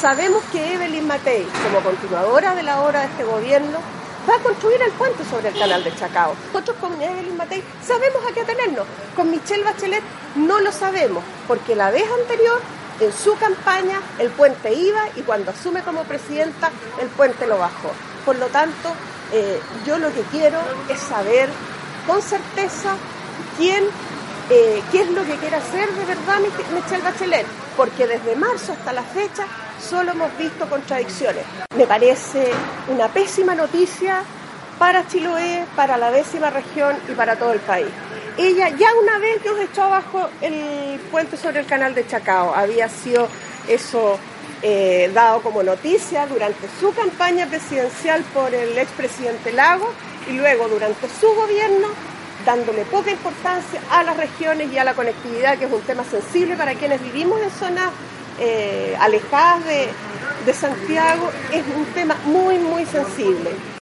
Sabemos que Evelyn Matei, como continuadora de la obra de este gobierno, va a construir el puente sobre el canal de Chacao. Nosotros con Evelyn Matei sabemos a qué atenernos. Con Michelle Bachelet no lo sabemos, porque la vez anterior, en su campaña, el puente iba y cuando asume como presidenta, el puente lo bajó. Por lo tanto, eh, yo lo que quiero es saber con certeza quién, eh, qué es lo que quiere hacer de verdad Michelle Bachelet, porque desde marzo hasta la fecha solo hemos visto contradicciones. Me parece una pésima noticia para Chiloé, para la décima región y para todo el país. Ella ya una vez nos echó abajo el puente sobre el canal de Chacao. Había sido eso eh, dado como noticia durante su campaña presidencial por el expresidente Lago y luego durante su gobierno dándole poca importancia a las regiones y a la conectividad, que es un tema sensible para quienes vivimos en zonas eh, alejadas de, de Santiago, es un tema muy, muy sensible.